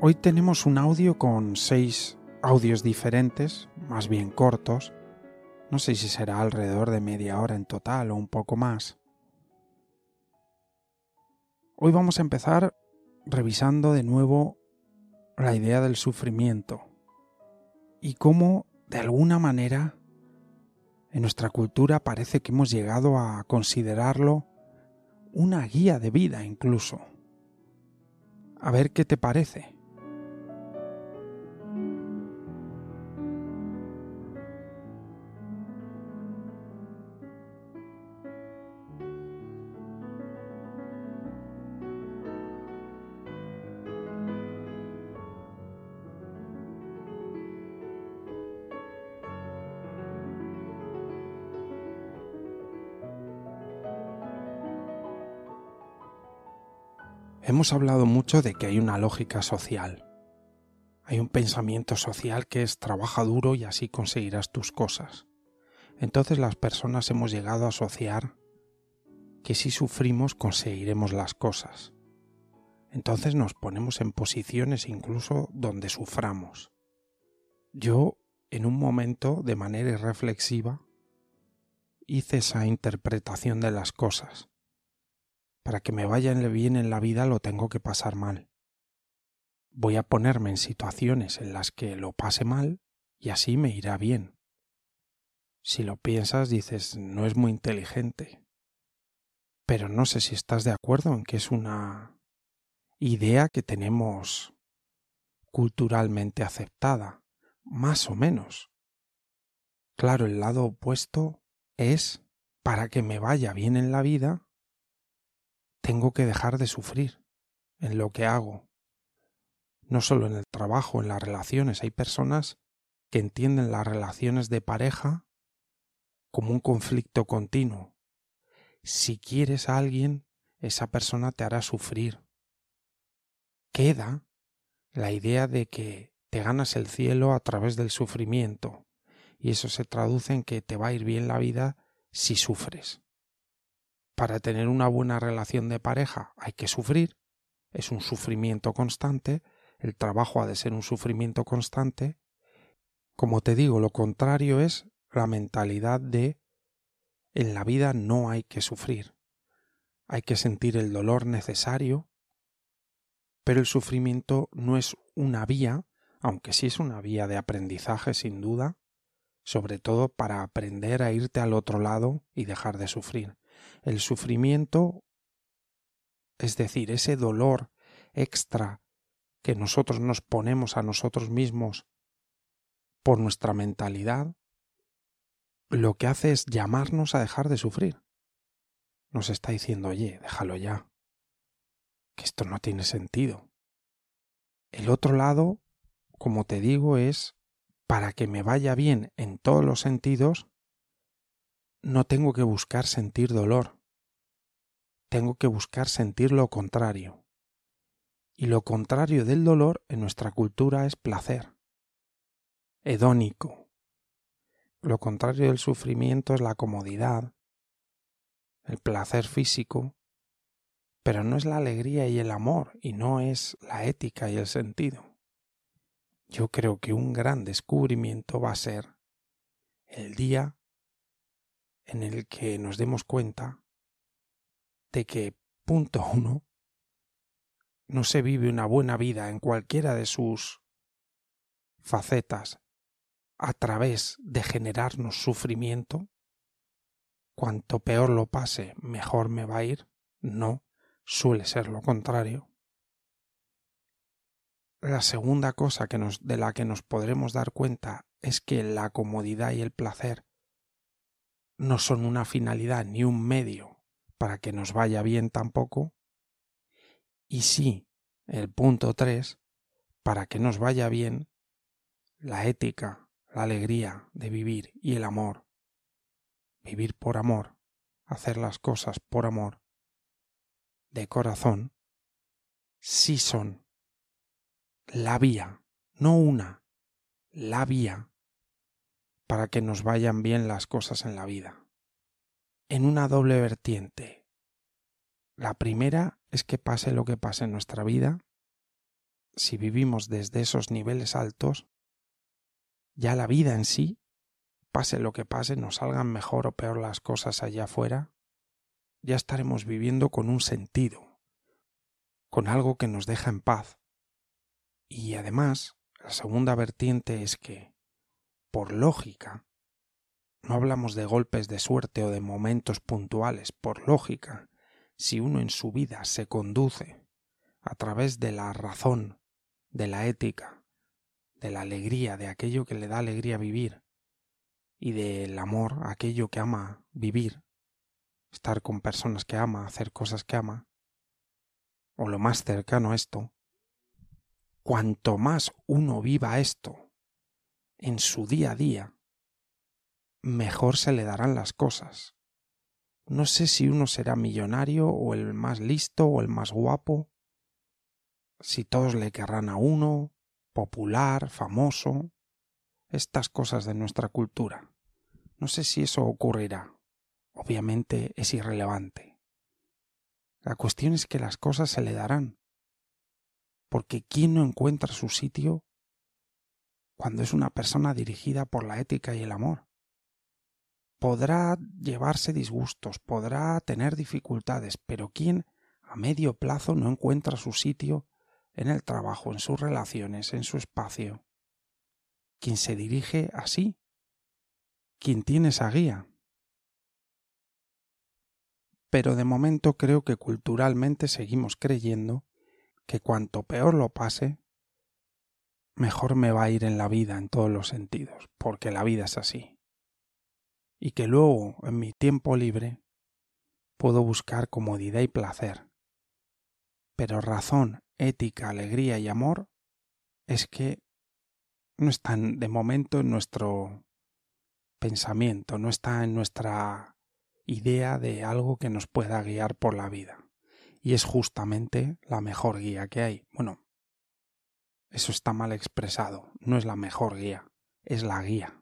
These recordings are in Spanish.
Hoy tenemos un audio con seis audios diferentes, más bien cortos. No sé si será alrededor de media hora en total o un poco más. Hoy vamos a empezar revisando de nuevo la idea del sufrimiento y cómo, de alguna manera, en nuestra cultura parece que hemos llegado a considerarlo una guía de vida incluso. A ver qué te parece. Hemos hablado mucho de que hay una lógica social. Hay un pensamiento social que es trabaja duro y así conseguirás tus cosas. Entonces las personas hemos llegado a asociar que si sufrimos conseguiremos las cosas. Entonces nos ponemos en posiciones incluso donde suframos. Yo, en un momento, de manera irreflexiva, hice esa interpretación de las cosas para que me vaya bien en la vida lo tengo que pasar mal. Voy a ponerme en situaciones en las que lo pase mal y así me irá bien. Si lo piensas dices no es muy inteligente. Pero no sé si estás de acuerdo en que es una idea que tenemos culturalmente aceptada, más o menos. Claro, el lado opuesto es para que me vaya bien en la vida, tengo que dejar de sufrir en lo que hago. No solo en el trabajo, en las relaciones. Hay personas que entienden las relaciones de pareja como un conflicto continuo. Si quieres a alguien, esa persona te hará sufrir. Queda la idea de que te ganas el cielo a través del sufrimiento, y eso se traduce en que te va a ir bien la vida si sufres para tener una buena relación de pareja hay que sufrir, es un sufrimiento constante, el trabajo ha de ser un sufrimiento constante. Como te digo, lo contrario es la mentalidad de en la vida no hay que sufrir, hay que sentir el dolor necesario, pero el sufrimiento no es una vía, aunque sí es una vía de aprendizaje sin duda, sobre todo para aprender a irte al otro lado y dejar de sufrir. El sufrimiento, es decir, ese dolor extra que nosotros nos ponemos a nosotros mismos por nuestra mentalidad, lo que hace es llamarnos a dejar de sufrir. Nos está diciendo, oye, déjalo ya, que esto no tiene sentido. El otro lado, como te digo, es para que me vaya bien en todos los sentidos, no tengo que buscar sentir dolor, tengo que buscar sentir lo contrario. Y lo contrario del dolor en nuestra cultura es placer, hedónico. Lo contrario del sufrimiento es la comodidad, el placer físico, pero no es la alegría y el amor, y no es la ética y el sentido. Yo creo que un gran descubrimiento va a ser el día en el que nos demos cuenta de que, punto uno, no se vive una buena vida en cualquiera de sus facetas a través de generarnos sufrimiento, cuanto peor lo pase, mejor me va a ir. No, suele ser lo contrario. La segunda cosa que nos, de la que nos podremos dar cuenta es que la comodidad y el placer no son una finalidad ni un medio para que nos vaya bien tampoco. Y sí, el punto tres, para que nos vaya bien, la ética, la alegría de vivir y el amor. Vivir por amor, hacer las cosas por amor, de corazón, sí son la vía, no una, la vía para que nos vayan bien las cosas en la vida. En una doble vertiente. La primera es que pase lo que pase en nuestra vida, si vivimos desde esos niveles altos, ya la vida en sí, pase lo que pase, nos salgan mejor o peor las cosas allá afuera, ya estaremos viviendo con un sentido, con algo que nos deja en paz. Y además, la segunda vertiente es que, por lógica, no hablamos de golpes de suerte o de momentos puntuales, por lógica, si uno en su vida se conduce a través de la razón, de la ética, de la alegría, de aquello que le da alegría vivir, y del amor, aquello que ama vivir, estar con personas que ama, hacer cosas que ama, o lo más cercano a esto, cuanto más uno viva esto en su día a día, mejor se le darán las cosas. No sé si uno será millonario o el más listo o el más guapo, si todos le querrán a uno, popular, famoso, estas cosas de nuestra cultura. No sé si eso ocurrirá obviamente es irrelevante. La cuestión es que las cosas se le darán, porque ¿quién no encuentra su sitio cuando es una persona dirigida por la ética y el amor? Podrá llevarse disgustos, podrá tener dificultades, pero ¿quién a medio plazo no encuentra su sitio en el trabajo, en sus relaciones, en su espacio? ¿Quién se dirige así? ¿Quién tiene esa guía? pero de momento creo que culturalmente seguimos creyendo que cuanto peor lo pase, mejor me va a ir en la vida en todos los sentidos, porque la vida es así. Y que luego, en mi tiempo libre, puedo buscar comodidad y placer. Pero razón, ética, alegría y amor es que no están de momento en nuestro pensamiento, no está en nuestra idea de algo que nos pueda guiar por la vida. Y es justamente la mejor guía que hay. Bueno, eso está mal expresado. No es la mejor guía, es la guía.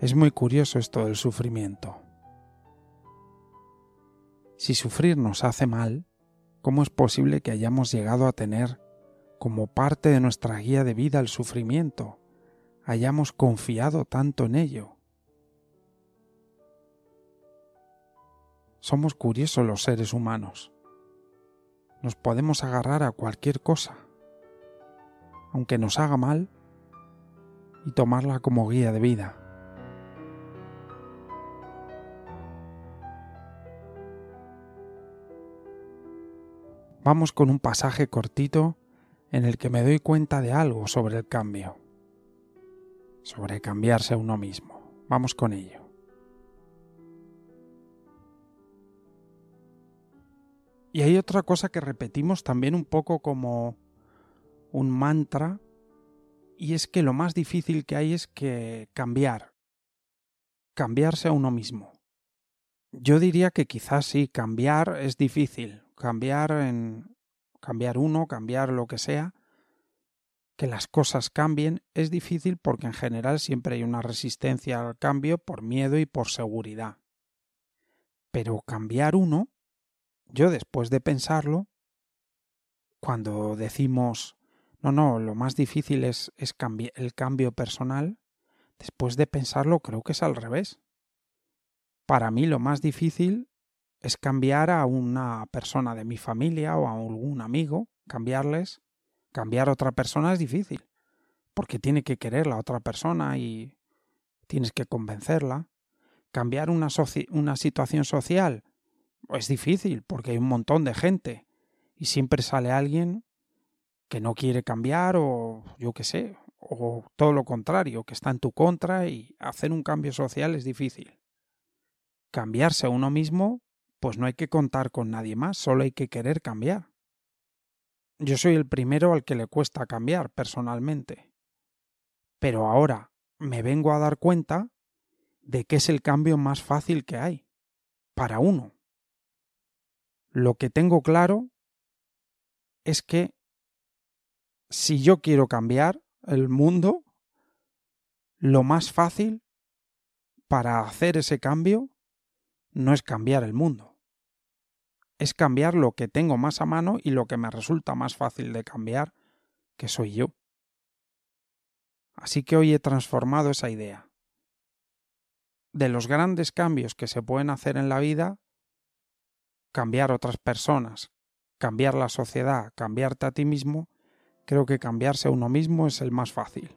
Es muy curioso esto del sufrimiento. Si sufrir nos hace mal, ¿cómo es posible que hayamos llegado a tener como parte de nuestra guía de vida el sufrimiento? Hayamos confiado tanto en ello. Somos curiosos los seres humanos. Nos podemos agarrar a cualquier cosa, aunque nos haga mal, y tomarla como guía de vida. Vamos con un pasaje cortito en el que me doy cuenta de algo sobre el cambio, sobre cambiarse a uno mismo. Vamos con ello. Y hay otra cosa que repetimos también un poco como un mantra, y es que lo más difícil que hay es que cambiar, cambiarse a uno mismo. Yo diría que quizás sí, cambiar es difícil. Cambiar en. cambiar uno, cambiar lo que sea. Que las cosas cambien es difícil porque en general siempre hay una resistencia al cambio por miedo y por seguridad. Pero cambiar uno, yo después de pensarlo, cuando decimos, no, no, lo más difícil es, es el cambio personal, después de pensarlo creo que es al revés. Para mí lo más difícil es cambiar a una persona de mi familia o a algún amigo, cambiarles. Cambiar a otra persona es difícil, porque tiene que querer la otra persona y tienes que convencerla. Cambiar una, una situación social es difícil, porque hay un montón de gente y siempre sale alguien que no quiere cambiar o yo qué sé, o todo lo contrario, que está en tu contra y hacer un cambio social es difícil. Cambiarse a uno mismo, pues no hay que contar con nadie más, solo hay que querer cambiar. Yo soy el primero al que le cuesta cambiar personalmente. Pero ahora me vengo a dar cuenta de que es el cambio más fácil que hay, para uno. Lo que tengo claro es que si yo quiero cambiar el mundo, lo más fácil para hacer ese cambio no es cambiar el mundo. Es cambiar lo que tengo más a mano y lo que me resulta más fácil de cambiar, que soy yo. Así que hoy he transformado esa idea. De los grandes cambios que se pueden hacer en la vida, cambiar otras personas, cambiar la sociedad, cambiarte a ti mismo, creo que cambiarse a uno mismo es el más fácil.